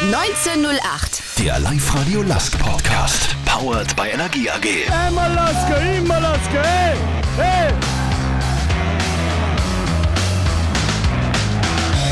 1908. Der Live-Radio Lask Podcast. Powered by Energie AG. Einmal Laske, immer Laske, hey, hey.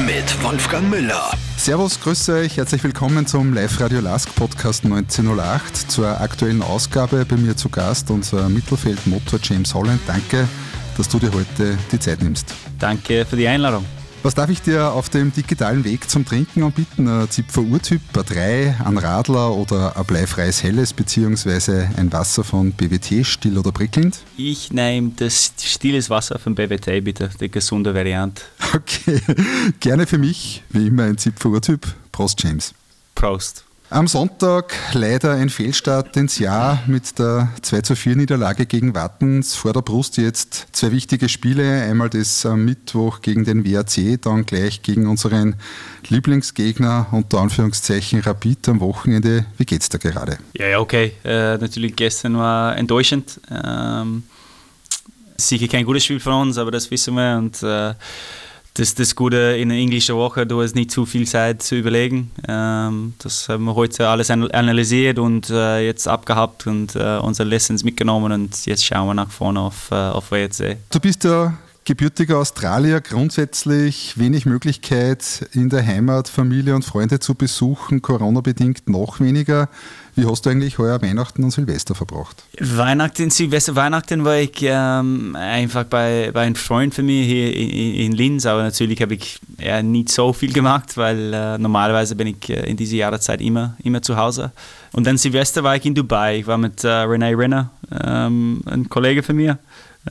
Mit Wolfgang Müller. Servus, grüße euch, herzlich willkommen zum Live-Radio Lask Podcast 1908. Zur aktuellen Ausgabe bei mir zu Gast unser Mittelfeldmotor James Holland. Danke, dass du dir heute die Zeit nimmst. Danke für die Einladung. Was darf ich dir auf dem digitalen Weg zum Trinken anbieten? Ein Zipfer Urtyp, ein 3, ein Radler oder ein bleifreies Helles beziehungsweise ein Wasser von BWT, still oder prickelnd? Ich nehme das stilles Wasser von BWT, bitte, die gesunde Variante. Okay, gerne für mich, wie immer ein Zipfer Urtyp. Prost, James. Prost. Am Sonntag leider ein Fehlstart ins Jahr mit der 2 zu 4 Niederlage gegen Wattens. Vor der Brust jetzt zwei wichtige Spiele. Einmal das am Mittwoch gegen den WAC, dann gleich gegen unseren Lieblingsgegner, unter Anführungszeichen Rapid am Wochenende. Wie geht's da gerade? Ja, ja okay. Äh, natürlich gestern war enttäuschend. Ähm, sicher kein gutes Spiel von uns, aber das wissen wir. Und äh, das, das Gute in einer englischen Woche, du hast nicht zu viel Zeit zu überlegen. Ähm, das haben wir heute alles analysiert und äh, jetzt abgehabt und äh, unsere Lessons mitgenommen und jetzt schauen wir nach vorne auf, äh, auf WRC. Du bist ja gebürtiger Australier, grundsätzlich wenig Möglichkeit in der Heimat Familie und Freunde zu besuchen, Corona-bedingt noch weniger. Wie hast du eigentlich heuer Weihnachten und Silvester verbracht? Weihnachten, Silvester, Weihnachten war ich ähm, einfach bei, bei einem Freund von mir hier in, in Linz, aber natürlich habe ich eher nicht so viel gemacht, weil äh, normalerweise bin ich äh, in dieser Jahreszeit immer, immer zu Hause. Und dann Silvester war ich in Dubai, ich war mit äh, Renee Renner, ähm, ein Kollege von mir,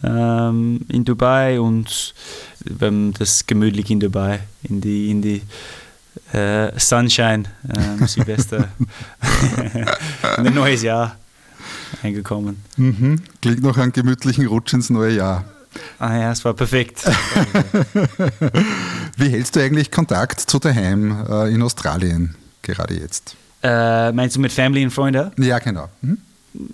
ähm, in Dubai und wir haben das gemütlich in Dubai, in die, in die äh, Sunshine, äh, Silvester, ein neues Jahr eingekommen. Mhm. Klingt noch einen gemütlichen Rutsch ins neue Jahr. Ah ja, es war perfekt. Wie hältst du eigentlich Kontakt zu daheim äh, in Australien gerade jetzt? Äh, meinst du mit Family und Freunden? Ja, genau. Hm?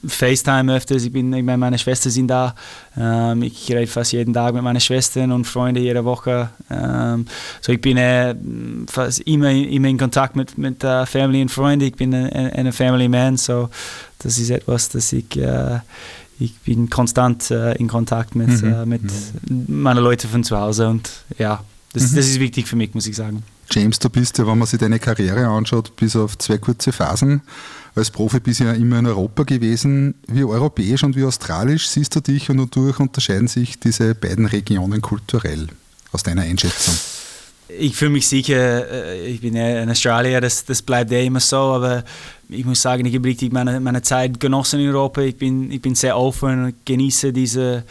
FaceTime öfters. Ich bin, ich meine, meine Schwestern sind da. Ähm, ich rede fast jeden Tag mit meinen Schwestern und Freunden jede Woche. Ähm, so ich bin äh, fast immer, immer in Kontakt mit, mit äh, Family und Freunden. Ich bin ein, ein Family Man, so das ist etwas, das ich äh, ich bin konstant äh, in Kontakt mit, mhm. äh, mit mhm. meinen Leuten von zu Hause und ja, das, mhm. das ist wichtig für mich, muss ich sagen. James, du bist ja, wenn man sich deine Karriere anschaut, bis auf zwei kurze Phasen als Profi bisher immer in Europa gewesen. Wie europäisch und wie australisch siehst du dich und wodurch unterscheiden sich diese beiden Regionen kulturell aus deiner Einschätzung? Ich fühle mich sicher, äh, ich bin ja in Australien, das, das bleibt ja immer so, aber ich muss sagen, ich habe richtig meine, meine Zeit genossen in Europa. Ich bin, ich bin sehr offen und genieße diese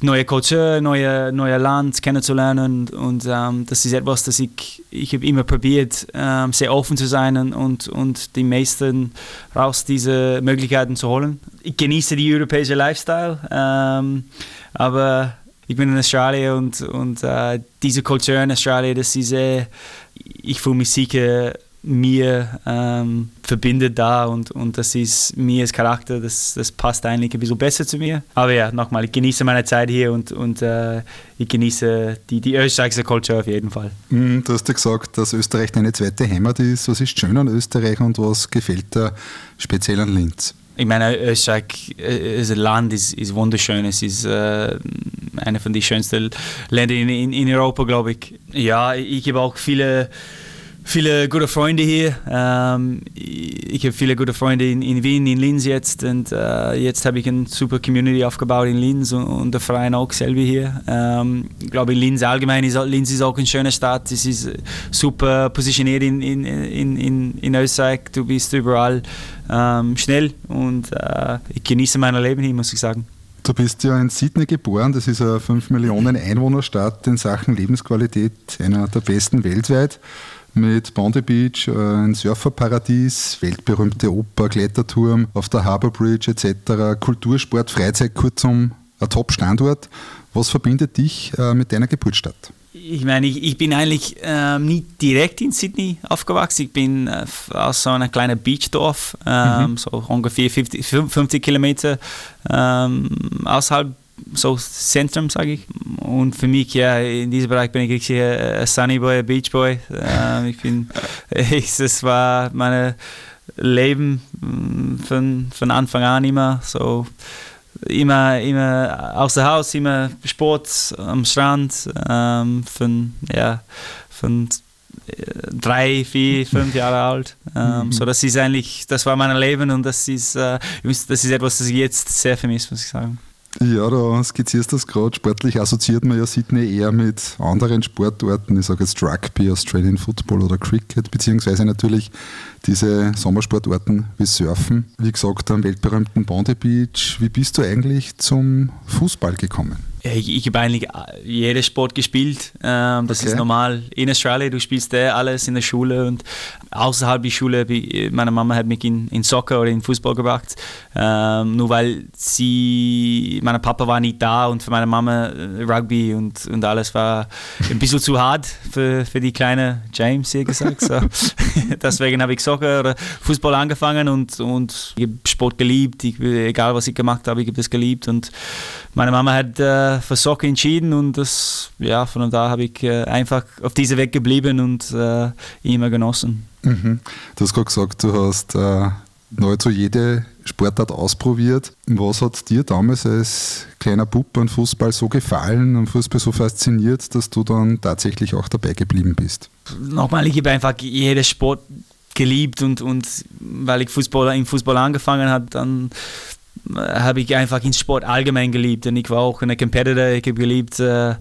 neue Kultur, neue, neue Land kennenzulernen. Und ähm, das ist etwas, das ich, ich habe immer probiert, ähm, sehr offen zu sein und, und, die meisten raus diese Möglichkeiten zu holen. Ich genieße die europäische Lifestyle, ähm, aber ich bin in Australien und, und äh, diese Kultur in Australien, das ist sehr, ich fühle mich sicher mir ähm, verbindet da und, und das ist mir als Charakter, das, das passt eigentlich ein bisschen besser zu mir. Aber ja, nochmal, ich genieße meine Zeit hier und, und äh, ich genieße die, die österreichische Kultur auf jeden Fall. Mm, du hast ja gesagt, dass Österreich deine zweite Heimat ist. Was ist schön an Österreich und was gefällt dir speziell an Linz? Ich meine, Österreich als äh, Land ist, ist wunderschön. Es ist äh, einer von den schönsten Ländern in, in, in Europa, glaube ich. Ja, ich habe auch viele viele gute Freunde hier. Ähm, ich habe viele gute Freunde in, in, Wien, in Linz jetzt und äh, jetzt habe ich eine super Community aufgebaut in Linz und, und der Verein auch selber hier. Ähm, ich glaube, Linz allgemein ist, Linz ist auch eine schöne Stadt. Es ist super positioniert in, in, in, in, in Österreich. Du bist überall ähm, schnell und äh, ich genieße mein Leben hier, muss ich sagen. Du bist ja in Sydney geboren, das ist eine 5 Millionen Einwohnerstadt in Sachen Lebensqualität, einer der besten weltweit mit Bondi Beach, äh, ein Surferparadies, weltberühmte Oper, Kletterturm auf der Harbour Bridge etc., Kultursport, Freizeit, kurzum ein Top-Standort. Was verbindet dich äh, mit deiner Geburtsstadt? Ich meine, ich, ich bin eigentlich ähm, nicht direkt in Sydney aufgewachsen. Ich bin äh, aus so einem kleinen Beachdorf, ähm, mhm. so ungefähr 50, 50 Kilometer ähm, außerhalb so Zentrum, sage ich. Und für mich, ja, in diesem Bereich bin ich richtig ein Sunny Boy, ein Beach Boy. Ähm, ich bin, ich, das war mein Leben mm, von, von Anfang an immer so. Immer, immer außer Haus, immer Sport am Strand, ähm, von, ja, von drei, vier, fünf Jahre alt. Ähm, mhm. So, das ist eigentlich, das war mein Leben und das ist, äh, das ist etwas, das ich jetzt sehr vermisse, muss ich sagen. Ja, da skizzierst du das gerade. Sportlich assoziiert man ja Sydney eher mit anderen Sportorten. Ich sage jetzt Rugby, Australian Football oder Cricket, beziehungsweise natürlich diese Sommersportorten wie Surfen. Wie gesagt, am weltberühmten Bondi Beach. Wie bist du eigentlich zum Fußball gekommen? Ich, ich habe eigentlich jeden Sport gespielt. Ähm, das okay. ist normal in Australien. Du spielst eh alles in der Schule und außerhalb der Schule. Meine Mama hat mich in, in Soccer oder in Fußball gebracht. Ähm, nur weil sie, mein Papa war nicht da und für meine Mama äh, Rugby und, und alles war ein bisschen zu hart für, für die kleine James, hier gesagt. So. Deswegen habe ich oder Fußball angefangen und, und ich habe Sport geliebt. Ich, egal was ich gemacht habe, ich habe das geliebt und meine Mama hat äh, für Soccer entschieden und das, ja, von da habe ich äh, einfach auf diesem Weg geblieben und äh, immer genossen. Mhm. Du hast gerade gesagt, du hast äh, nahezu jede Sportart ausprobiert. Was hat dir damals als kleiner Bub an Fußball so gefallen und Fußball so fasziniert, dass du dann tatsächlich auch dabei geblieben bist? Nochmal, ich habe einfach jeden Sport geliebt und, und weil ich Fußball, im Fußball angefangen habe, dann habe ich einfach den Sport allgemein geliebt. Und ich war auch eine Competitor, ich habe geliebt, äh,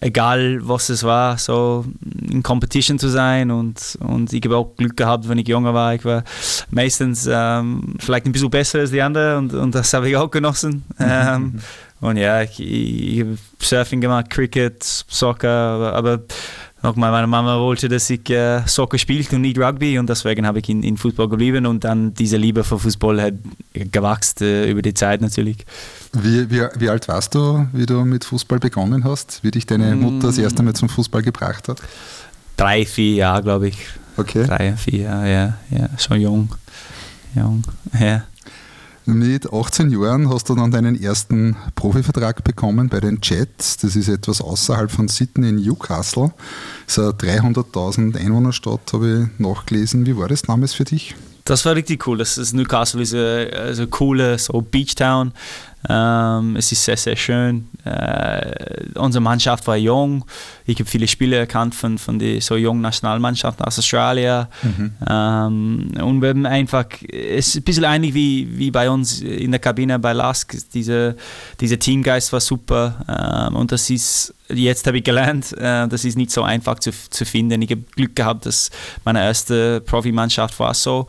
egal was es war, so in Competition zu sein. Und, und ich habe auch Glück gehabt, wenn ich jünger war. Ich war meistens ähm, vielleicht ein bisschen besser als die anderen und, und das habe ich auch genossen. ähm, und ja, ich, ich habe Surfing gemacht, Cricket, Soccer, aber, aber nochmal, meine Mama wollte, dass ich äh, Soccer spielte und nicht Rugby und deswegen habe ich in, in Fußball geblieben und dann diese Liebe für Fußball hat gewachsen äh, über die Zeit natürlich. Wie, wie, wie, alt warst du, wie du mit Fußball begonnen hast? Wie dich deine mm. Mutter das erste Mal zum Fußball gebracht hat? Drei, vier Jahre, glaube ich. Okay. Drei, vier Jahre, ja, ja, schon jung. Jung, ja. Mit 18 Jahren hast du dann deinen ersten Profivertrag bekommen bei den Jets. Das ist etwas außerhalb von Sydney in Newcastle. Das ist eine 300.000 Einwohnerstadt, habe ich nachgelesen. Wie war das damals für dich? Das war richtig cool. Das ist Newcastle ist eine, eine coole so Beach Town. Ähm, es ist sehr, sehr schön. Äh, unsere Mannschaft war jung. Ich habe viele Spiele erkannt von, von der so jungen Nationalmannschaft aus Australien. Mhm. Ähm, und wir haben einfach, es ist ein bisschen ähnlich wie, wie bei uns in der Kabine bei Lask. Diese, dieser Teamgeist war super. Ähm, und das ist, jetzt habe ich gelernt, äh, das ist nicht so einfach zu, zu finden. Ich habe Glück gehabt, dass meine erste Profimannschaft war so.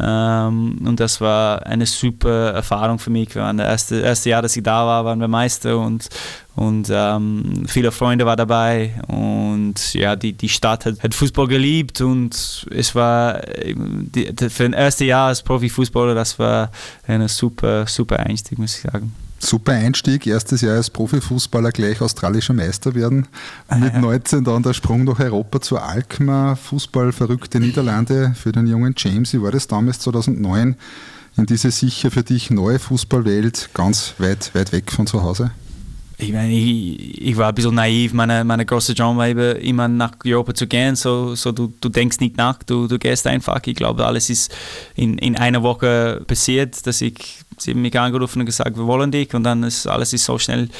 Ähm, und das war eine super Erfahrung für mich. Das erste, erste Jahr, dass ich da war, waren wir Meister und, und ähm, viele Freunde waren dabei. Und ja, die, die Stadt hat, hat Fußball geliebt und es war die, für ein erstes Jahr als Profifußballer, das war ein super, super Einstieg, muss ich sagen super Einstieg, erstes Jahr als Profifußballer gleich australischer Meister werden. Mit 19 dann der Sprung nach Europa zur Alkmaar, Fußballverrückte Niederlande für den jungen James. Wie war das damals 2009 in diese sicher für dich neue Fußballwelt, ganz weit, weit weg von zu Hause? Ich meine, ich, ich, war ein bisschen naiv. Meine, meine große Traum war immer nach Europa zu gehen. So, so du, du denkst nicht nach, du, du gehst einfach. Ich glaube, alles ist in, in einer Woche passiert, dass ich, sie haben mich angerufen und gesagt, wir wollen dich. Und dann ist alles ist so schnell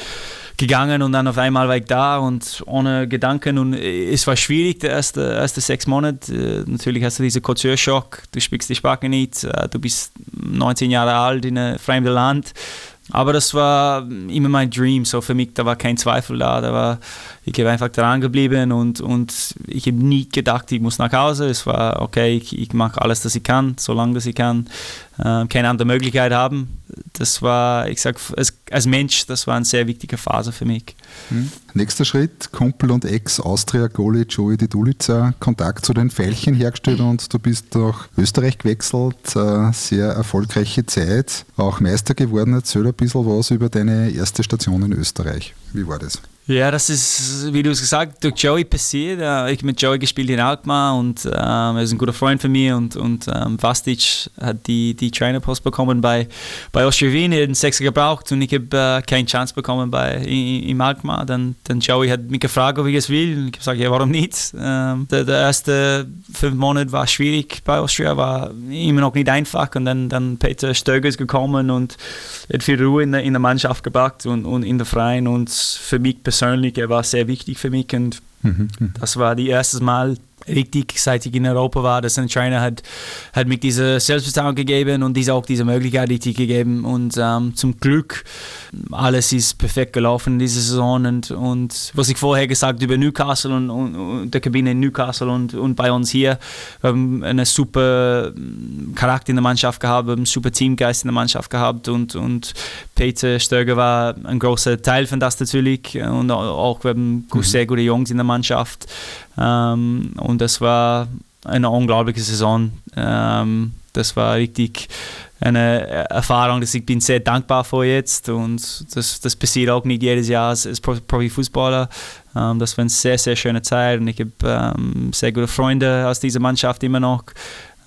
gegangen und dann auf einmal war ich da und ohne Gedanken und es war schwierig, die ersten erste sechs Monate. Natürlich hast du diesen Kulturschock, du sprichst die Sprache nicht, du bist 19 Jahre alt in einem fremden Land aber das war immer mein Dream, so für mich, da war kein Zweifel da, da war, ich bin einfach dran geblieben und, und ich habe nie gedacht, ich muss nach Hause, es war okay, ich, ich mache alles, was ich kann, solange ich kann, äh, keine andere Möglichkeit haben. Das war, ich sage, als, als, Mensch, das war eine sehr wichtige Phase für mich. Mhm. Nächster Schritt, Kumpel und Ex-Austria-Goalie Joey Di Dulica, Kontakt zu den Veilchen hergestellt und du bist nach Österreich gewechselt, äh, sehr erfolgreiche Zeit, auch Meister geworden. Erzähl ein bisschen was über deine erste Station in Österreich. Wie war das? Ja, das ist, wie du es gesagt hast, durch Joey passiert. Ich habe mit Joey gespielt in Alkmaar und ähm, er ist ein guter Freund von mir und, und ähm, Vastic hat die, die Trainerpost bekommen bei, bei Austria Wien, er hat einen Sechser gebraucht und ich habe äh, keine Chance bekommen bei, in Alkmaar. Dann, dann Joey hat mich gefragt, ob ich es will und ich habe gesagt, ja, warum nicht? Ähm, der, der, erste fünf Monate war schwierig bei Austria, war immer noch nicht einfach und dann, dann Peter Stöger ist gekommen und hat viel Ruhe in der, in der Mannschaft gebracht und, und in der Freien und für mich persönlich persönlich, er war sehr wichtig für mich und mhm. das war das erste Mal richtig, seit ich in Europa war, dass ein Trainer hat, hat mir diese Selbstvertrauen gegeben und diese auch diese Möglichkeit richtig gegeben. Und ähm, zum Glück alles ist perfekt gelaufen in dieser Saison. Und, und was ich vorher gesagt über Newcastle und, und, und der Kabine in Newcastle und, und bei uns hier, wir haben einen super Charakter in der Mannschaft gehabt, wir haben einen super Teamgeist in der Mannschaft gehabt und, und Peter Stöger war ein großer Teil von das natürlich. Und auch wir haben mhm. sehr gute Jungs in der Mannschaft ähm, und das war eine unglaubliche Saison. Ähm, das war richtig eine Erfahrung, dass ich bin sehr dankbar für jetzt und das, das passiert auch nicht jedes Jahr als, als Profifußballer. Ähm, das war eine sehr, sehr schöne Zeit und ich habe ähm, sehr gute Freunde aus dieser Mannschaft immer noch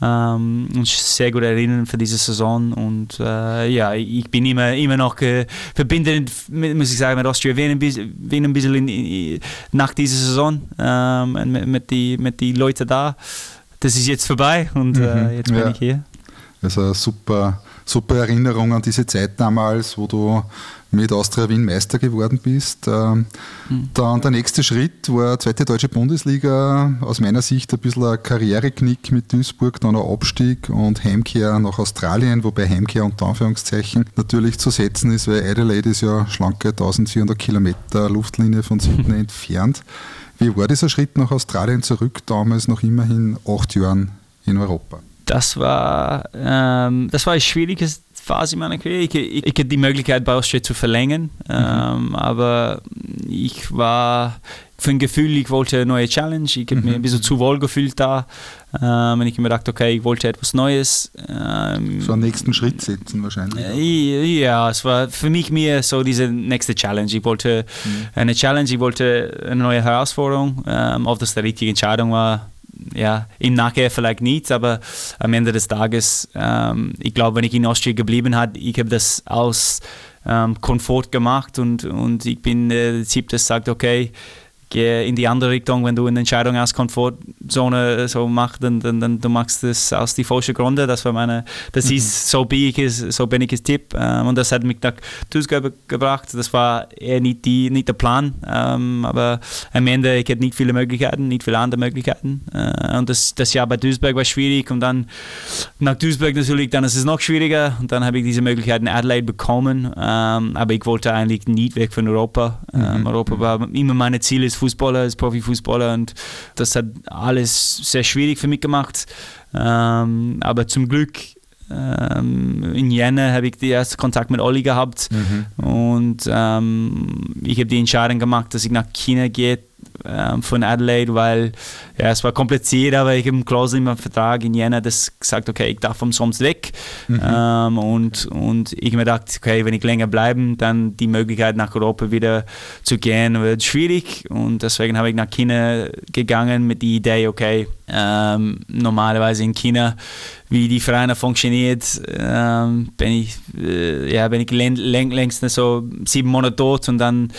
ähm, und sehr gut erinnern für diese Saison. Und äh, ja, ich bin immer, immer noch äh, verbindend, muss ich sagen, mit Austria Wien ein bisschen, ein bisschen in, in, nach dieser Saison ähm, mit, mit den mit die Leuten da. Das ist jetzt vorbei und äh, mhm, äh, jetzt bin ja. ich hier. Also super, super Erinnerung an diese Zeit damals, wo du mit Austria Wien Meister geworden bist. Mhm. Dann der nächste Schritt war zweite deutsche Bundesliga. Aus meiner Sicht ein bisschen ein Karriereknick mit Duisburg, dann ein Abstieg und Heimkehr nach Australien, wobei Heimkehr unter Anführungszeichen natürlich zu setzen ist, weil Adelaide ist ja schlanke 1400 Kilometer Luftlinie von Sydney entfernt. Wie war dieser Schritt nach Australien zurück, damals noch immerhin acht Jahren in Europa? Das war, ähm, das war eine schwierige Phase in meiner Karriere. Ich, ich, ich hatte die Möglichkeit, bei Austria zu verlängern, mhm. ähm, aber ich war für ein Gefühl, ich wollte eine neue Challenge. Ich habe mhm. mich ein bisschen zu wohl gefühlt da. Ähm, und ich habe mir gedacht, okay, ich wollte etwas Neues. Ähm, so einen nächsten Schritt setzen wahrscheinlich. Äh, ja, es war für mich mehr so diese nächste Challenge. Ich wollte mhm. eine Challenge, ich wollte eine neue Herausforderung. Ähm, ob das die richtige Entscheidung war, ja, im Nachhinein vielleicht nicht, aber am Ende des Tages, ähm, ich glaube, wenn ich in Austria geblieben habe, ich habe das aus ähm, Komfort gemacht und, und ich bin der äh, Typ, das sagt, okay, geh in die andere Richtung, wenn du eine Entscheidung aus Komfortzone so machst, dann, dann, dann du machst das aus die falschen Gründe. Das war meine, das mhm. ist so bin ich so bin ich es Tipp ähm, und das hat mich nach Tuesday gebracht. Das war eher nicht die, nicht der Plan, ähm, aber am Ende ich hatte nicht viele Möglichkeiten, nicht viele andere Möglichkeiten äh, und das, das Jahr bei Duisburg war schwierig und dann nach Duisburg natürlich, dann ist es noch schwieriger und dann habe ich diese Möglichkeit in Adelaide bekommen, ähm, aber ich wollte eigentlich nicht weg von Europa. Mhm. Europa war immer meine Ziel ist Fußballer, als Profifußballer und das hat alles sehr schwierig für mich gemacht. Ähm, aber zum Glück ähm, in Jänner habe ich den ersten Kontakt mit Olli gehabt mhm. und ähm, ich habe die Entscheidung gemacht, dass ich nach China gehe ähm, von Adelaide, weil ja, es war kompliziert, aber ich habe einen Klausel in meinem Vertrag in Jänner das gesagt, okay, ich darf umsonst weg. Mhm. Ähm, und, und ich mir gedacht, okay, wenn ich länger bleibe, dann die Möglichkeit nach Europa wieder zu gehen, wird schwierig. Und deswegen habe ich nach China gegangen mit der Idee, okay, ähm, normalerweise in China, wie die Vereine funktioniert, ähm, bin ich, äh, ja, bin ich längst so sieben Monate dort und dann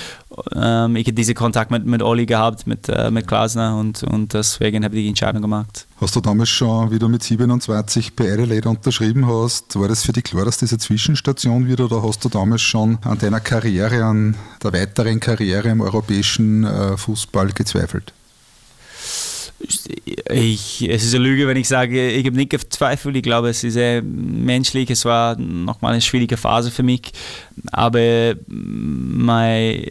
ähm, ich diesen Kontakt mit, mit Olli gehabt, mit, äh, mit Klasner und, und deswegen habe ich die Entscheidung gemacht. Hast du damals schon, wie du mit 27 bei Adelaide unterschrieben hast, war das für dich klar, dass diese Zwischenstation wird oder hast du damals schon an deiner Karriere, an der weiteren Karriere im europäischen äh, Fußball gezweifelt? Ich, es ist eine Lüge, wenn ich sage, ich habe nicht gezweifelt. Ich glaube, es ist sehr menschlich. Es war nochmal eine schwierige Phase für mich. Aber mein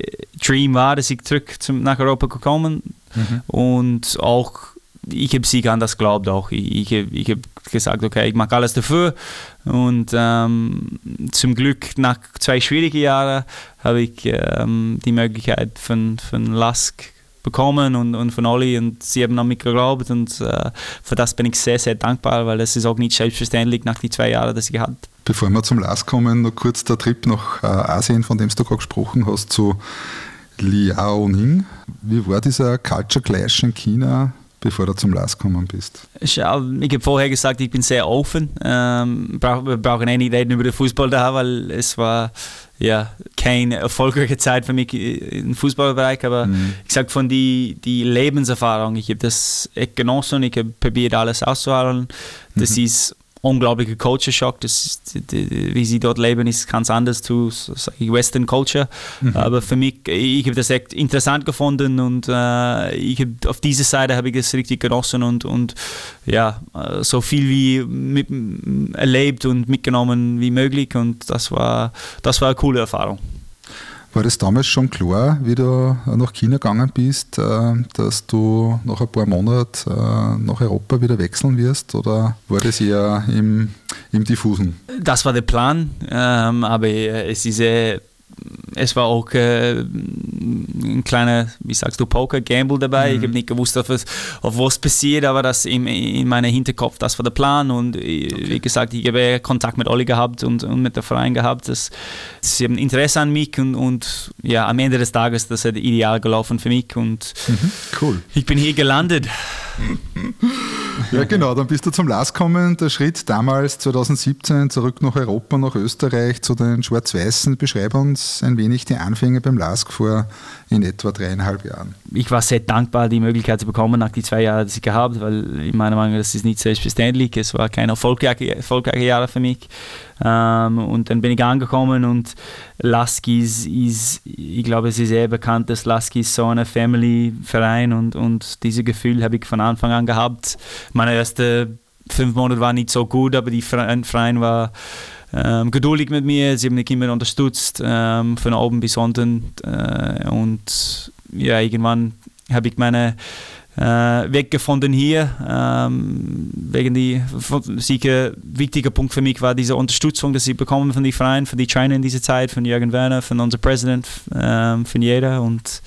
Dream war, dass ich zurück zum, nach Europa gekommen mhm. und auch ich habe sie an das geglaubt auch. Ich, ich, ich habe gesagt, okay, ich mache alles dafür. Und ähm, zum Glück nach zwei schwierigen Jahren habe ich ähm, die Möglichkeit von, von Lask bekommen und, und von Olli und sie haben an mich geglaubt und äh, für das bin ich sehr, sehr dankbar, weil das ist auch nicht selbstverständlich nach den zwei Jahren, dass ich hatte. Bevor wir zum Last kommen, noch kurz der Trip nach äh, Asien, von dem du gerade gesprochen hast, zu Liao Ning. Wie war dieser Culture Clash in China, bevor du zum LAS gekommen bist? Ich, habe vorher gesagt, ich bin sehr offen. Ähm, wir brauchen eh nicht reden über den Fußball da, weil es war ja keine erfolgreiche Zeit für mich im Fußballbereich, aber mhm. ich sage von die, die Lebenserfahrung, ich habe das genossen, ich habe probiert alles auszuhalten. Das mhm. ist unglaublicher Culture Shock. Das, die, wie sie dort leben, ist ganz anders zu Western Culture. Mhm. Aber für mich, ich habe das echt interessant gefunden und äh, ich hab, auf dieser Seite habe ich das richtig genossen und, und ja, so viel wie mit, erlebt und mitgenommen wie möglich. Und das war, das war eine coole Erfahrung. War das damals schon klar, wie du nach China gegangen bist, äh, dass du nach ein paar Monaten äh, nach Europa wieder wechseln wirst oder war das eher im, im Diffusen? Das war der Plan, ähm, aber es ist es war auch äh, ein kleiner, wie sagst du, Poker-Gamble dabei. Mhm. Ich habe nicht gewusst, auf, auf, was passiert, aber das in, in meinem Hinterkopf, das war der Plan. Und äh, okay. wie gesagt, ich habe Kontakt mit Olli gehabt und, und mit der Verein gehabt. Das, sie haben Interesse an mich und, und ja, am Ende des Tages, das ist ideal gelaufen für mich. Und mhm. cool. ich bin hier gelandet. Ja, genau, dann bist du zum LAS gekommen. Der Schritt damals 2017 zurück nach Europa, nach Österreich zu den Schwarz-Weißen. Beschreib ein wenig die Anfänge beim LASK vor in etwa dreieinhalb Jahren. Ich war sehr dankbar, die Möglichkeit zu bekommen nach den zwei Jahren, die ich gehabt weil in meiner Meinung das ist nicht selbstverständlich. Es war kein erfolgreiche, erfolgreiche Jahre für mich. Ähm, und dann bin ich angekommen und Lasky ist, ist, ich glaube, es ist sehr bekannt, dass Lasky ist so ein Family-Verein und, und dieses Gefühl habe ich von Anfang an gehabt. Meine ersten fünf Monate waren nicht so gut, aber die Verein war ähm, geduldig mit mir, sie haben mich immer unterstützt, ähm, von oben bis unten. Äh, und ja, irgendwann habe ich meine äh, Weg gefunden hier. Ähm, wegen die sicher wichtiger Punkt für mich war diese Unterstützung, die sie bekommen von den Vereinen, von die China in dieser Zeit, von Jürgen Werner, von unserem Präsident, ähm, von jeder. Und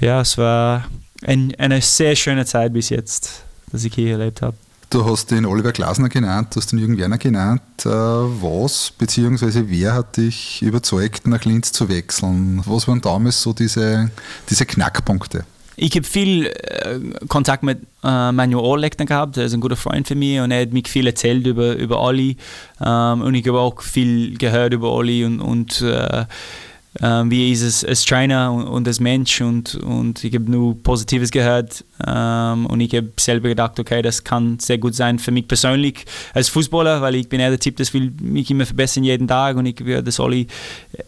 ja, es war ein, eine sehr schöne Zeit bis jetzt, dass ich hier erlebt habe. Du hast den Oliver Glasner genannt, du hast den Jürgen Werner genannt. Äh, was bzw. wer hat dich überzeugt, nach Linz zu wechseln? Was waren damals so diese, diese Knackpunkte? Ich habe viel äh, Kontakt mit äh, Manuel Orleckner gehabt, er ist ein guter Freund für mich und er hat mich viel erzählt über, über Olli ähm, und ich habe auch viel gehört über Olli und, und äh, ähm, wie ist als Trainer und, und, als Mensch und, und ich habe nur Positives gehört ähm, und ich habe selber gedacht, okay, das kann sehr gut sein für mich persönlich als Fußballer, weil ich bin eher der Typ, das will mich immer verbessern jeden Tag und ich will, dass Oli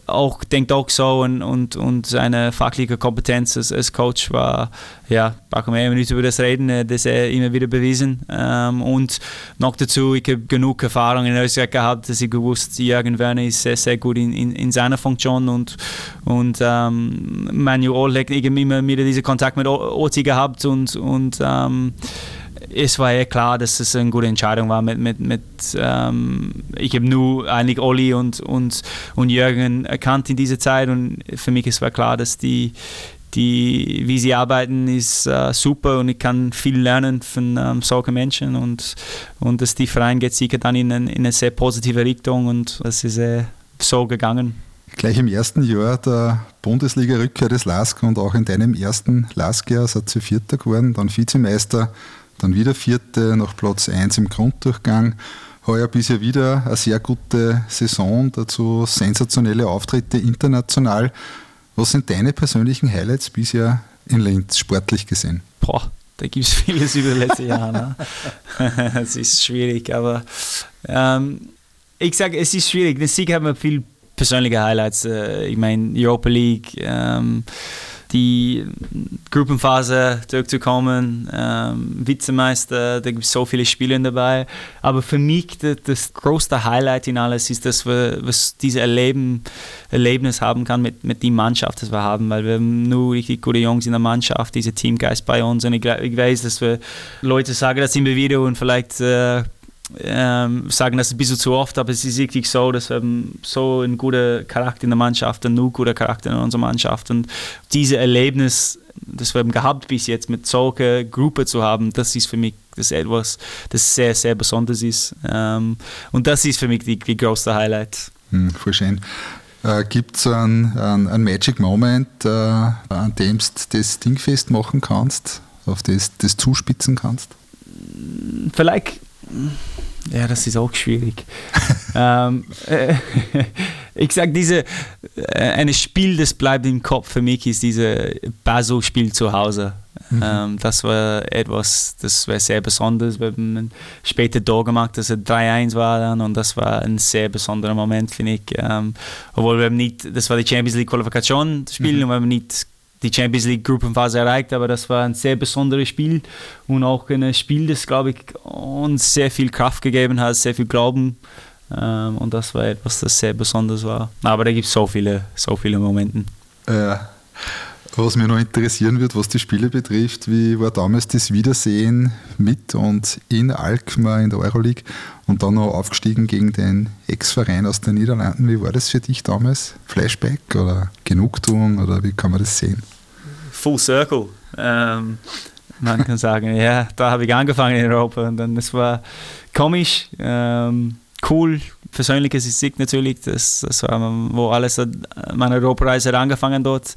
auch denkt auch so und, und, und seine fachliche Kompetenz als, als Coach war, ja, brauchen wir nicht über das reden, äh, das er immer wieder bewiesen. Ähm, und noch dazu, ich habe genug Erfahrung in Österreich gehabt, dass ich gewusst, Jürgen Werner ist sehr, sehr gut in, in, in seiner Funktion und und ähm, Manu Oleg, ich habe immer wieder diesen Kontakt mit Oti gehabt und, und ähm, es war ja klar, dass es eine gute Entscheidung war. Mit, mit, mit, ähm, ich habe nur eigentlich Olli und, und, und Jürgen erkannt in dieser Zeit und für mich ist war klar, dass die, die, wie sie arbeiten, ist äh, super und ich kann viel lernen von ähm, solchen Menschen und, und dass die Verein geht sicher dann in, in eine sehr positive Richtung und das ist äh, so gegangen. Gleich im ersten Jahr der Bundesliga-Rückkehr des LASK und auch in deinem ersten LASK-Jahr seid ihr Vierter geworden, dann Vizemeister, dann wieder Vierte nach Platz 1 im Grunddurchgang. Heuer bisher wieder eine sehr gute Saison, dazu sensationelle Auftritte international. Was sind deine persönlichen Highlights bisher in Linz, sportlich gesehen? Boah, da gibt es vieles über die letzten Jahre. Ne? es ist schwierig, aber ähm, ich sage, es ist schwierig. Den Sieg haben wir viel persönliche Highlights. Äh, ich meine, Europa League, ähm, die Gruppenphase zurückzukommen, ähm, Vizemeister, da gibt es so viele Spiele dabei. Aber für mich das, das größte Highlight in alles ist, dass wir was diese Erleben, Erlebnis haben kann mit, mit der Mannschaft, das wir haben, weil wir nur richtig gute Jungs in der Mannschaft, dieser Teamgeist bei uns. Und ich, ich weiß, dass wir Leute sagen das immer wieder und vielleicht äh, ähm, sagen das ein bisschen zu oft, aber es ist wirklich so, dass wir so einen guten Charakter in der Mannschaft, einen nur guten Charakter in unserer Mannschaft und diese Erlebnis, das wir gehabt bis jetzt mit solcher Gruppe zu haben, das ist für mich das etwas, das sehr, sehr besonders ist. Ähm, und das ist für mich die, die größte Highlight. Hm, voll schön. Äh, Gibt es einen, einen, einen, Magic Moment, äh, an dem du das Ding festmachen kannst, auf das du zuspitzen kannst? Vielleicht, ja, das ist auch schwierig. ähm, äh, ich sage, diese äh, ein Spiel, das bleibt im Kopf für mich, ist dieses Basel-Spiel zu Hause. Mhm. Ähm, das war etwas, das war sehr besonders. Wir haben später da gemacht, dass es 3-1 war dann und das war ein sehr besonderer Moment, finde ich. Ähm, obwohl wir haben nicht, das war die Champions League Qualifikation Spiel mhm. und wir haben nicht die Champions League Gruppenphase erreicht, aber das war ein sehr besonderes Spiel und auch ein Spiel, das, glaube ich, uns sehr viel Kraft gegeben hat, sehr viel Glauben ähm, und das war etwas, das sehr besonders war. Aber da gibt es so viele, so viele Momente. Ja. Was mich noch interessieren wird, was die Spiele betrifft, wie war damals das Wiedersehen mit und in Alkmaar in der Euroleague und dann noch aufgestiegen gegen den Ex-Verein aus den Niederlanden. Wie war das für dich damals? Flashback oder Genugtuung oder wie kann man das sehen? Full Circle. Ähm, man kann sagen, ja, da habe ich angefangen in Europa und dann das war komisch. Ähm, cool, persönliches Sieg natürlich, das, das war, wo alles, meine Europareise angefangen dort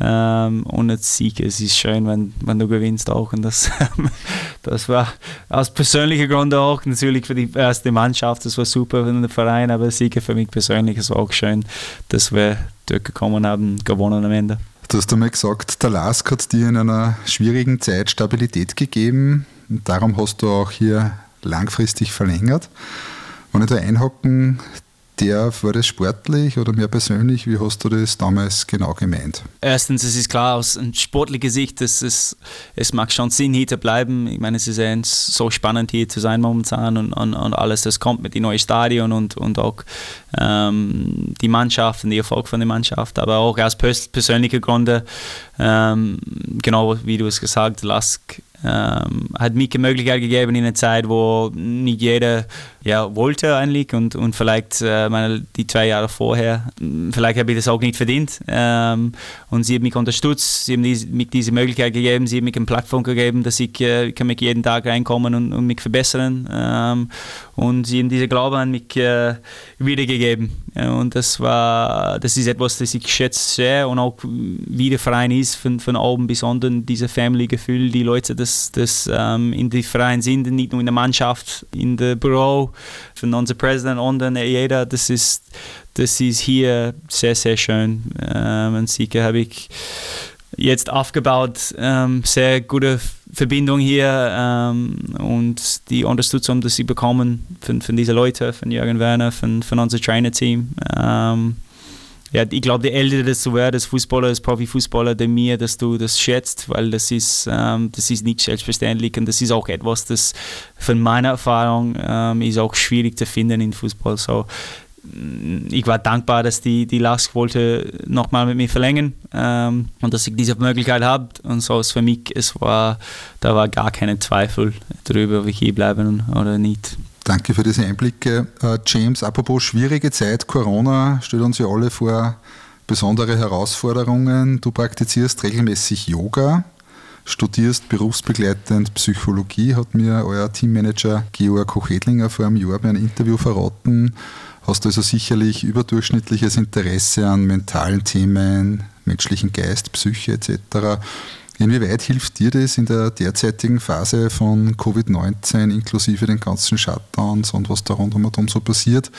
ähm, und jetzt Sieg, es ist schön, wenn, wenn du gewinnst auch und das, das war aus persönlicher Grund auch, natürlich für die erste Mannschaft, das war super für den Verein, aber Sieg für mich persönlich, es war auch schön, dass wir durchgekommen haben, gewonnen am Ende. Du hast einmal gesagt, der LASK hat dir in einer schwierigen Zeit Stabilität gegeben und darum hast du auch hier langfristig verlängert. Wenn ich da einhaken darf, war das sportlich oder mehr persönlich? Wie hast du das damals genau gemeint? Erstens, es ist klar, aus sportlicher Sicht, dass es, es mag schon Sinn, hier zu bleiben. Ich meine, es ist ja so spannend, hier zu sein momentan und, und, und alles, das kommt mit dem neuen Stadion und, und auch ähm, die Mannschaft und der Erfolg von der Mannschaft. Aber auch aus persönlicher Gründe, ähm, genau wie du es gesagt hast, ähm, hat mir die Möglichkeit gegeben in einer Zeit, wo nicht jeder ja, wollte eigentlich und, und vielleicht äh, meine, die zwei Jahre vorher, vielleicht habe ich das auch nicht verdient. Ähm, und sie hat mich unterstützt, sie die, mich diese Möglichkeit gegeben, sie hat mich eine Plattform gegeben, dass ich äh, kann mich jeden Tag reinkommen und, und mich verbessern. Ähm, und sie haben diese Glaube an mich äh, wiedergegeben. Und das war, das ist etwas, das ich schätze sehr und auch wie der Verein ist, von, von oben bis unten, dieses Family-Gefühl, die Leute, das, das ähm, in die Verein sind, nicht nur in der Mannschaft, in der Büro, von unserem Präsident und jeder, das ist, das ist hier sehr, sehr schön. Ähm, und sicher habe ich jetzt aufgebaut, ähm, sehr gute Verbindung hier ähm, und die Unterstützung, die sie bekommen von, von diesen Leuten, von Jürgen Werner, von, von unserem Trainer-Team. Ähm, ja, ich glaube, die älter du wirst als Fußballer, als Profifußballer, der mehr, dass du das schätzt, weil das ist, ähm, das ist nicht selbstverständlich und das ist auch etwas, das von meiner Erfahrung ähm, ist auch schwierig zu finden in Fußball. So, ich war dankbar, dass die, die LASK wollte nochmal mit mir verlängern ähm, und dass ich diese Möglichkeit habe. Und so ist für mich, es war, da war gar kein Zweifel darüber, ob ich hier bleiben oder nicht. Danke für diese Einblicke. Äh, James, apropos schwierige Zeit, Corona stellt uns ja alle vor besondere Herausforderungen. Du praktizierst regelmäßig Yoga, studierst berufsbegleitend Psychologie, hat mir euer Teammanager Georg Hochedlinger vor einem Jahr bei einem Interview verraten hast also sicherlich überdurchschnittliches Interesse an mentalen Themen, menschlichen Geist, Psyche etc. Inwieweit hilft dir das in der derzeitigen Phase von Covid-19 inklusive den ganzen Shutdowns und was da rundherum so passiert?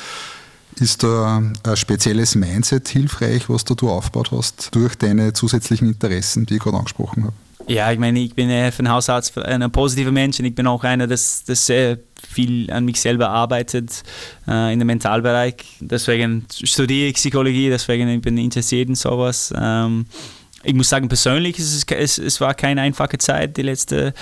Ist da ein spezielles Mindset hilfreich, was du aufgebaut hast, durch deine zusätzlichen Interessen, die ich gerade angesprochen habe? Ja, ich meine, ich bin von Haus aus ein positiver Mensch und ich bin auch einer, das, das sehr viel an mich selber arbeitet äh, in dem Mentalbereich. Deswegen studiere ich Psychologie, deswegen bin ich interessiert in sowas. Ähm, ich muss sagen, persönlich es, es, es war keine einfache Zeit, die letzten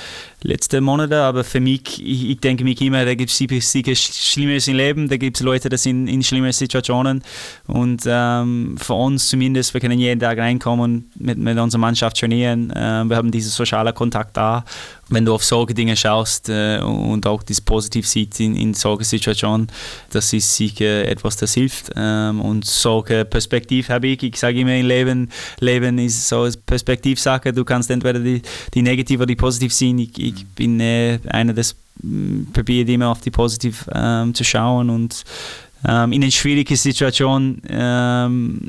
letzte Monate, aber für mich, ich, ich denke mich immer, da gibt es sicher Schlimmeres im Leben, da gibt es Leute, die sind in schlimmen Situationen und ähm, für uns zumindest, wir können jeden Tag reinkommen, mit, mit unserer Mannschaft trainieren, äh, wir haben diesen sozialen Kontakt da wenn du auf solche Dinge schaust äh, und auch das positiv siehst in, in solchen Situationen, das ist sicher etwas, das hilft. Ähm, und solche Perspektive habe ich. Ich sage immer im Leben, Leben ist so eine Perspektivsache. Du kannst entweder die, die negativ oder die positiv sehen. Ich, ich bin äh, einer, das mm, probiert immer auf die positiv ähm, zu schauen und ähm, in einer schwierigen Situation, ähm,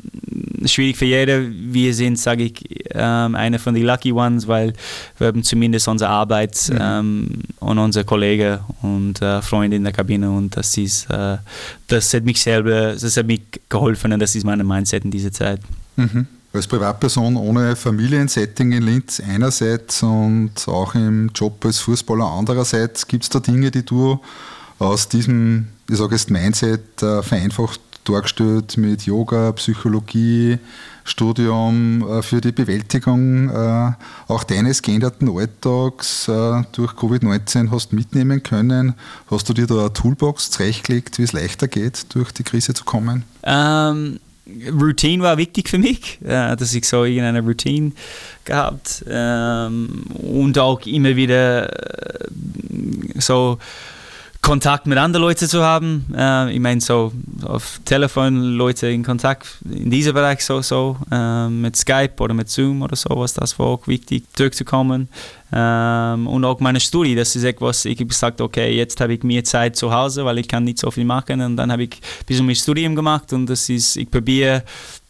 schwierig für jeden. Wir sind, sage ich, ähm, einer von den Lucky Ones, weil wir haben zumindest unsere Arbeit mhm. ähm, und unsere Kollegen und äh, Freunde in der Kabine und das ist, äh, das hat mich selber, das hat mich geholfen und das ist mein Mindset in dieser Zeit. Mhm. Als Privatperson ohne Familiensetting in Linz einerseits und auch im Job als Fußballer andererseits, gibt es da Dinge, die du aus diesem, ich sage jetzt Mindset, äh, vereinfacht dargestellt mit Yoga, Psychologie, Studium äh, für die Bewältigung äh, auch deines geänderten Alltags durch Covid-19 hast mitnehmen können? Hast du dir da eine Toolbox zurechtgelegt, wie es leichter geht, durch die Krise zu kommen? Ähm, Routine war wichtig für mich, äh, dass ich so irgendeine Routine gehabt ähm, und auch immer wieder äh, so Kontakt mit anderen Leuten zu haben. Äh, ich meine, so auf Telefon Leute in Kontakt in diesem Bereich so, so äh, mit Skype oder mit Zoom oder sowas, das war auch wichtig, zurückzukommen. Ähm, und auch meine Studie, das ist etwas, ich habe gesagt, okay, jetzt habe ich mehr Zeit zu Hause, weil ich kann nicht so viel machen und dann habe ich ein bisschen mein Studium gemacht und das ist, ich probiere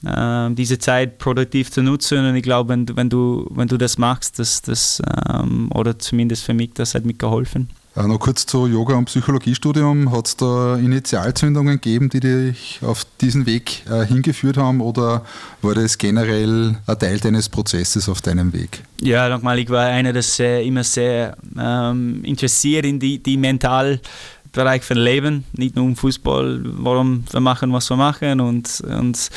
äh, diese Zeit produktiv zu nutzen und ich glaube, wenn, wenn, du, wenn du das machst, das, das ähm, oder zumindest für mich, das hat mir geholfen. Äh, noch kurz zu Yoga- und Psychologiestudium. Hat es da Initialzündungen gegeben, die dich auf diesen Weg äh, hingeführt haben oder war das generell ein Teil deines Prozesses auf deinem Weg? Ja, nochmal, ich war einer, der immer sehr ähm, interessiert in die, die mental Bereich von Leben, nicht nur um Fußball, warum wir machen, was wir machen und, und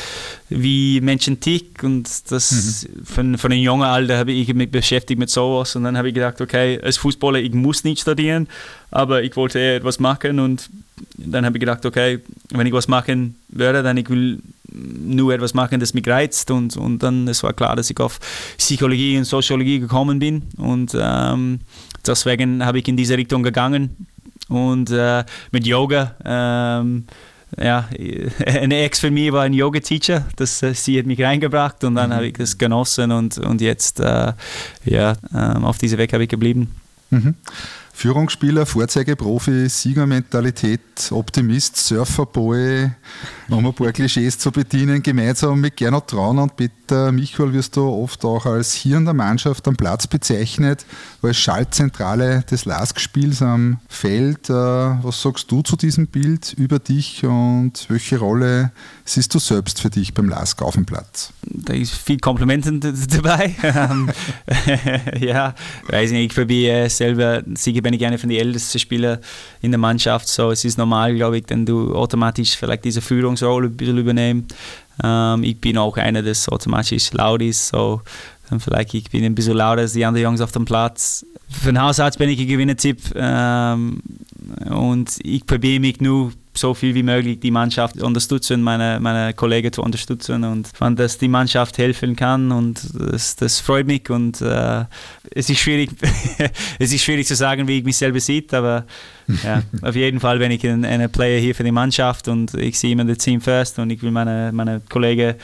wie Menschen ticken. Und das mhm. von, von einem jungen Alter habe ich mich beschäftigt mit sowas und dann habe ich gedacht, okay, als Fußballer, ich muss nicht studieren, aber ich wollte etwas machen und dann habe ich gedacht, okay, wenn ich was machen würde, dann ich will nur etwas machen, das mich reizt und, und dann es war klar, dass ich auf Psychologie und Soziologie gekommen bin und ähm, deswegen habe ich in diese Richtung gegangen und äh, mit Yoga. Ähm, ja, eine Ex von mir war ein Yoga-Teacher, das, äh, sie hat mich reingebracht und dann mhm. habe ich das genossen und, und jetzt äh, ja, ähm, auf diesem Weg habe ich geblieben. Mhm. Führungsspieler, Vorzeigeprofi, Siegermentalität, Optimist, Surferboy, um ein paar Klischees zu bedienen, gemeinsam mit Gernot Traun und Peter Michael wirst du oft auch als Hirn der Mannschaft am Platz bezeichnet, als Schaltzentrale des Lask-Spiels am Feld. Äh, was sagst du zu diesem Bild über dich und welche Rolle siehst du selbst für dich beim Lask auf dem Platz? Da ist viel Komplimenten dabei. Ähm, ja, weiß nicht, ich probiere selber, sicher bin ich einer von den ältesten Spielern in der Mannschaft, so es ist normal, glaube ich, wenn du automatisch vielleicht diese Führungsrolle übernimmst. Ähm, ich bin auch einer, der automatisch laut ist, so vielleicht ich bin ein bisschen lauter als die anderen Jungs auf dem Platz. Von Haus aus bin ich ein Gewinnertipp ähm, und ich probiere mich nur so viel wie möglich die Mannschaft zu unterstützen, meine, meine Kollegen zu unterstützen und wenn das die Mannschaft helfen kann und das, das freut mich und äh, es ist schwierig, es ist schwierig zu sagen, wie ich mich selber sehe, aber ja, auf jeden Fall bin ich ein, ein Player hier für die Mannschaft und ich sehe immer das Team first und ich will meine, meine Kollegen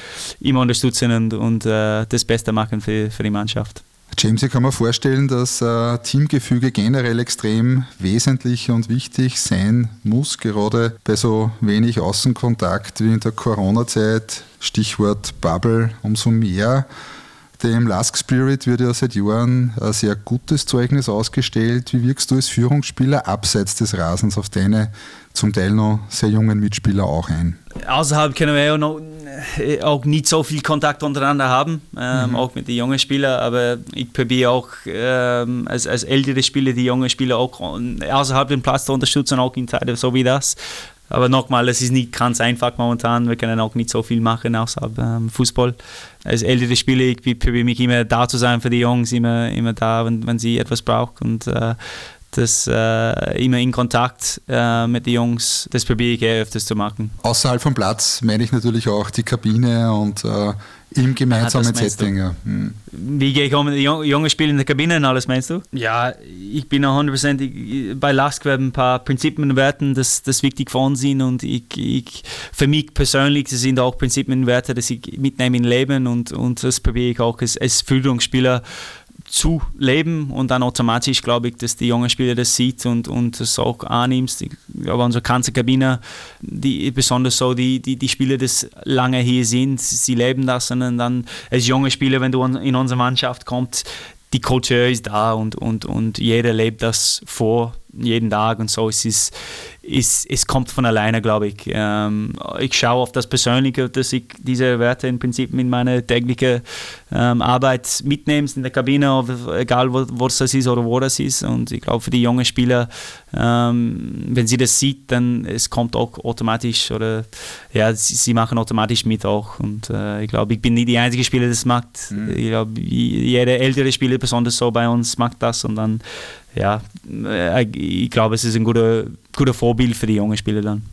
immer unterstützen und, und uh, das Beste machen für, für die Mannschaft. James, ich kann mir vorstellen, dass äh, Teamgefüge generell extrem wesentlich und wichtig sein muss, gerade bei so wenig Außenkontakt wie in der Corona-Zeit. Stichwort Bubble, umso mehr. Dem Lask Spirit wird ja seit Jahren ein sehr gutes Zeugnis ausgestellt. Wie wirkst du als Führungsspieler abseits des Rasens auf deine zum Teil noch sehr jungen Mitspieler auch ein? Außerhalb können wir ja noch, auch nicht so viel Kontakt untereinander haben, ähm, mhm. auch mit den jungen Spielern, aber ich probiere auch ähm, als, als ältere Spieler die jungen Spieler auch außerhalb dem Platz zu unterstützen, auch in Zeiten so wie das. Aber nochmal, es ist nicht ganz einfach momentan. Wir können auch nicht so viel machen außerhalb ähm, Fußball. Als ältere Spieler, ich probiere mich immer da zu sein für die Jungs, immer, immer da, wenn, wenn sie etwas brauchen. Und äh, das äh, immer in Kontakt äh, mit den Jungs, das probiere ich eh öfters zu machen. Außerhalb vom Platz meine ich natürlich auch die Kabine und äh, im gemeinsamen ah, Setting. Ja. Hm. Wie gehe ich um mit den jungen Spielen in der Kabine und alles, meinst du? Ja, ich bin auch 100% bei Lask werden ein paar Prinzipien und Werten, das, das wichtig für uns sind und ich, ich, für mich persönlich das sind auch Prinzipien und Werte, die ich mitnehme im Leben und, und das probiere ich auch als, als Führungsspieler zu leben und dann automatisch glaube ich, dass die jungen Spieler das sieht und, und das auch annimmst. Ich glaube, unsere ganze Kabine, die, besonders so die, die, die Spieler, die lange hier sind, sie leben das und dann als junge Spieler, wenn du in unsere Mannschaft kommst, die Kultur ist da und, und, und jeder lebt das vor jeden Tag und so. Es, ist, es, es kommt von alleine, glaube ich. Ähm, ich schaue auf das Persönliche, dass ich diese Werte im Prinzip in meine tägliche ähm, Arbeit mitnehme, in der Kabine, egal wo, wo das ist oder wo das ist. Und ich glaube, für die jungen Spieler, ähm, wenn sie das sieht, dann es kommt auch automatisch oder ja, sie, sie machen automatisch mit auch. Und äh, ich glaube, ich bin nicht die einzige Spieler, das macht. Mhm. Ich glaube, jeder ältere Spieler, besonders so bei uns, macht das und dann ja, ich glaube, es ist ein guter, guter Vorbild für die jungen Spieler dann.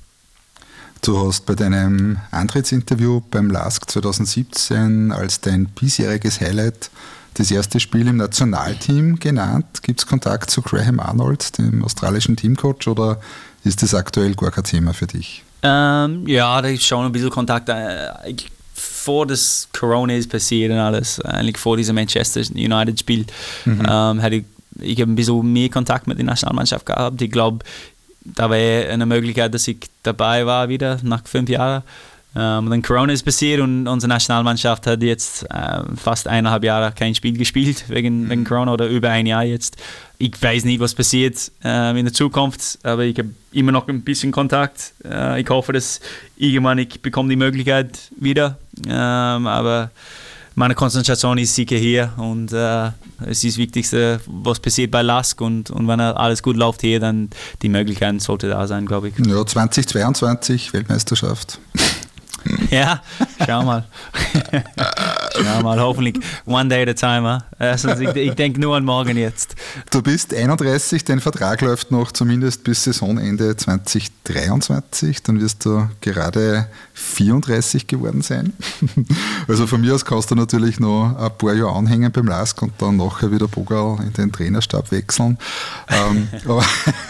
Du hast bei deinem Antrittsinterview beim LASK 2017 als dein bisheriges Highlight das erste Spiel im Nationalteam genannt. Gibt es Kontakt zu Graham Arnold, dem australischen Teamcoach, oder ist das aktuell gar kein Thema für dich? Ähm, ja, da ist schon ein bisschen Kontakt. Äh, vor das Corona ist passiert und alles, eigentlich vor diesem Manchester United-Spiel, mhm. ähm, hatte ich ich habe ein bisschen mehr Kontakt mit der Nationalmannschaft gehabt. Ich glaube, da wäre eine Möglichkeit, dass ich dabei war wieder nach fünf Jahren. Ähm, dann Corona ist passiert und unsere Nationalmannschaft hat jetzt äh, fast eineinhalb Jahre kein Spiel gespielt wegen, mhm. wegen Corona oder über ein Jahr jetzt. Ich weiß nicht, was passiert äh, in der Zukunft, aber ich habe immer noch ein bisschen Kontakt. Äh, ich hoffe, dass irgendwann ich bekomme die Möglichkeit wieder. Ähm, aber meine Konzentration ist sicher hier und äh, es ist das Wichtigste, was passiert bei Lask und, und wenn alles gut läuft hier, dann die Möglichkeit sollte da sein, glaube ich. Ja, 2022 Weltmeisterschaft. ja, schau mal. schau mal, hoffentlich one day at a time. Also ich, ich denke nur an morgen jetzt. Du bist 31, dein Vertrag läuft noch zumindest bis Saisonende 2023. Dann wirst du gerade 34 geworden sein. Also von mir aus kannst du natürlich noch ein paar Jahre anhängen beim LASK und dann nachher wieder Bogal in den Trainerstab wechseln. Ähm, aber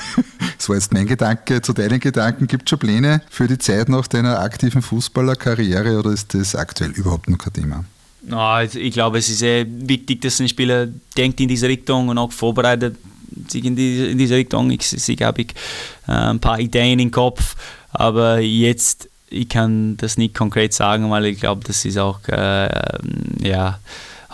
das war jetzt mein Gedanke. Zu deinen Gedanken gibt es schon Pläne für die Zeit nach deiner aktiven Fußballerkarriere oder ist das aktuell überhaupt noch kein Thema? Also ich glaube, es ist sehr wichtig, dass ein Spieler denkt in diese Richtung und auch vorbereitet sich in, die, in diese Richtung. Ich, ich habe ich, äh, ein paar Ideen im Kopf, aber jetzt ich kann das nicht konkret sagen, weil ich glaube, das ist auch äh, ja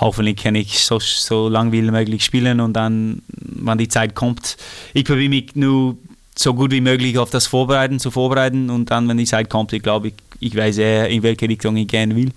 hoffentlich kann ich so, so lang wie möglich spielen und dann, wenn die Zeit kommt, ich probiere mich nur so gut wie möglich auf das vorbereiten, zu vorbereiten und dann, wenn die Zeit kommt, ich glaube, ich, ich weiß eher, in welche Richtung ich gehen will.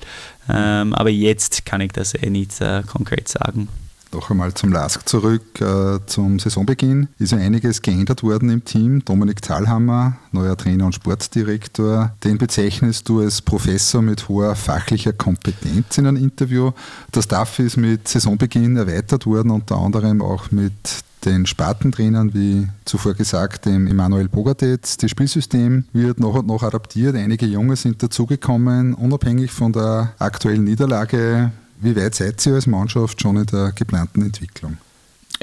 Ähm, aber jetzt kann ich das eh nicht äh, konkret sagen. Noch einmal zum LASK zurück. Äh, zum Saisonbeginn ist ja einiges geändert worden im Team. Dominik Thalhammer, neuer Trainer und Sportdirektor, den bezeichnest du als Professor mit hoher fachlicher Kompetenz in einem Interview. Das Staff ist mit Saisonbeginn erweitert worden, unter anderem auch mit den Spartentrainern, wie zuvor gesagt, dem Emanuel Bogatetz. Das Spielsystem wird noch und noch adaptiert. Einige Junge sind dazugekommen. Unabhängig von der aktuellen Niederlage, wie weit seid ihr als Mannschaft schon in der geplanten Entwicklung?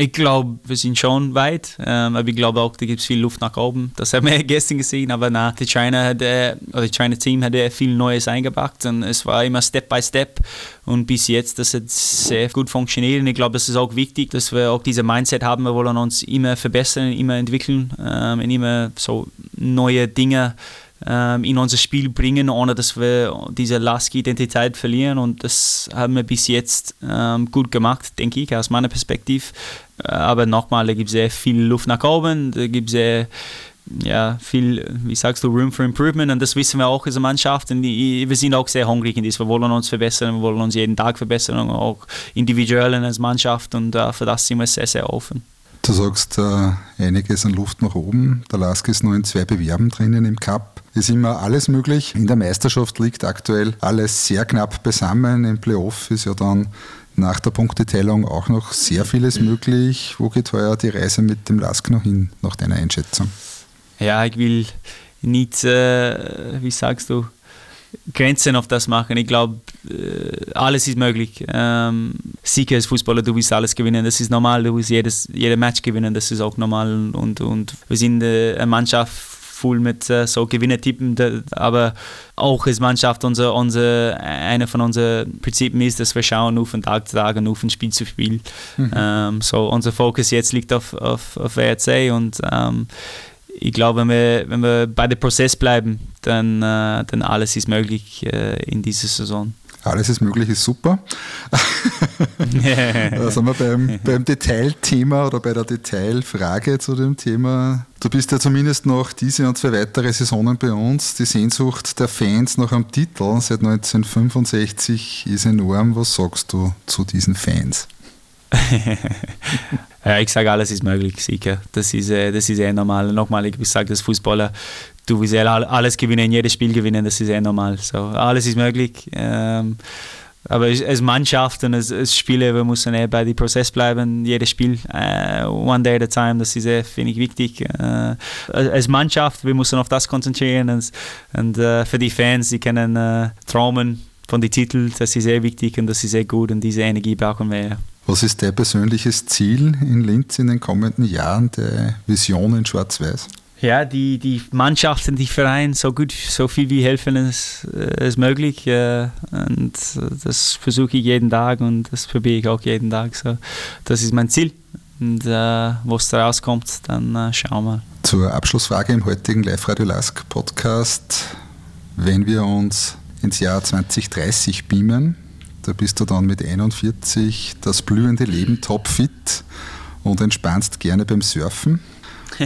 Ich glaube, wir sind schon weit, ähm, aber ich glaube auch, da gibt es viel Luft nach oben. Das haben wir gestern gesehen, aber na, die China hat, äh, oder die China Team hat viel Neues eingepackt und es war immer Step by Step und bis jetzt, das hat sehr gut funktioniert und ich glaube, das ist auch wichtig, dass wir auch diese Mindset haben, wir wollen uns immer verbessern, immer entwickeln ähm, und immer so neue Dinge ähm, in unser Spiel bringen, ohne dass wir diese Lask-Identität verlieren. Und das haben wir bis jetzt ähm, gut gemacht, denke ich, aus meiner Perspektive. Äh, aber nochmal, da gibt es sehr viel Luft nach oben, da gibt es sehr ja, viel, wie sagst du, Room for Improvement und das wissen wir auch als Mannschaft und wir sind auch sehr hungrig in das. Wir wollen uns verbessern, wir wollen uns jeden Tag verbessern, auch individuell als Mannschaft und uh, für das sind wir sehr, sehr offen. Du sagst äh, einiges an Luft nach oben. Der Lask ist nur in zwei Bewerben drinnen im Cup. Ist immer alles möglich. In der Meisterschaft liegt aktuell alles sehr knapp beisammen. Im Playoff ist ja dann nach der Punkteteilung auch noch sehr vieles möglich. Wo geht heuer die Reise mit dem Lask noch hin, nach deiner Einschätzung? Ja, ich will nicht, äh, wie sagst du, Grenzen auf das machen. Ich glaube, äh, alles ist möglich. Ähm, sicher als Fußballer, du willst alles gewinnen, das ist normal. Du willst jedes, jedes Match gewinnen, das ist auch normal. Und, und wir sind äh, eine Mannschaft voll mit äh, so Gewinnertypen, aber auch als Mannschaft unser, unser, einer von unseren Prinzipien ist, dass wir schauen auf den Tag zu Tag und auf ein Spiel zu Spiel. Mhm. Ähm, so unser Fokus jetzt liegt auf, auf, auf WRC und ähm, ich glaube, wenn wir, wenn wir bei dem Prozess bleiben, dann, äh, dann alles ist möglich äh, in dieser Saison. Alles ist möglich, ist super. da sind wir beim, beim Detailthema oder bei der Detailfrage zu dem Thema. Du bist ja zumindest noch diese und zwei weitere Saisonen bei uns. Die Sehnsucht der Fans nach einem Titel seit 1965 ist enorm. Was sagst du zu diesen Fans? ja, ich sage, alles ist möglich, sicher. Das ist, äh, das ist eh normal. Nochmal, ich sage, dass Fußballer du willst alles gewinnen, jedes Spiel gewinnen, das ist eh normal. So, alles ist möglich. Ähm, aber als Mannschaft und als, als Spieler, wir müssen eh bei dem Prozess bleiben, jedes Spiel, uh, one day at a time, das ist eh, finde ich, wichtig. Uh, als Mannschaft, wir müssen auf das konzentrieren und, und uh, für die Fans, die können uh, träumen von den Titeln, das ist sehr wichtig und das ist sehr gut und diese Energie brauchen wir. Was ist dein persönliches Ziel in Linz in den kommenden Jahren, der Vision in Schwarz-Weiß? Ja, die, die Mannschaften, die Vereine so gut, so viel wie helfen als, als möglich. Äh, und das versuche ich jeden Tag und das probiere ich auch jeden Tag. So, das ist mein Ziel. Und äh, was da rauskommt, dann äh, schauen wir. Zur Abschlussfrage im heutigen Live-Radio Lask Podcast. Wenn wir uns ins Jahr 2030 beamen, da bist du dann mit 41 das blühende Leben topfit und entspannst gerne beim Surfen.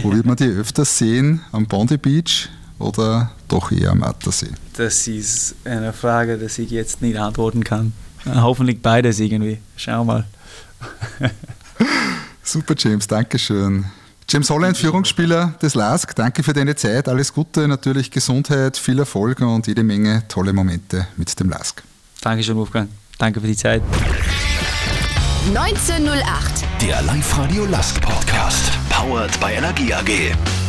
Wo wird man die öfters sehen? Am Bondi Beach oder doch eher am Attersee? Das ist eine Frage, die ich jetzt nicht antworten kann. Hoffentlich beides irgendwie. Schau mal. Super, James, danke schön. James Holland, Führungsspieler des LASK, danke für deine Zeit. Alles Gute, natürlich Gesundheit, viel Erfolg und jede Menge tolle Momente mit dem LASK. Dankeschön, Wolfgang. Danke für die Zeit. 1908. Der Live-Radio Lask Podcast. Powered by Energie AG.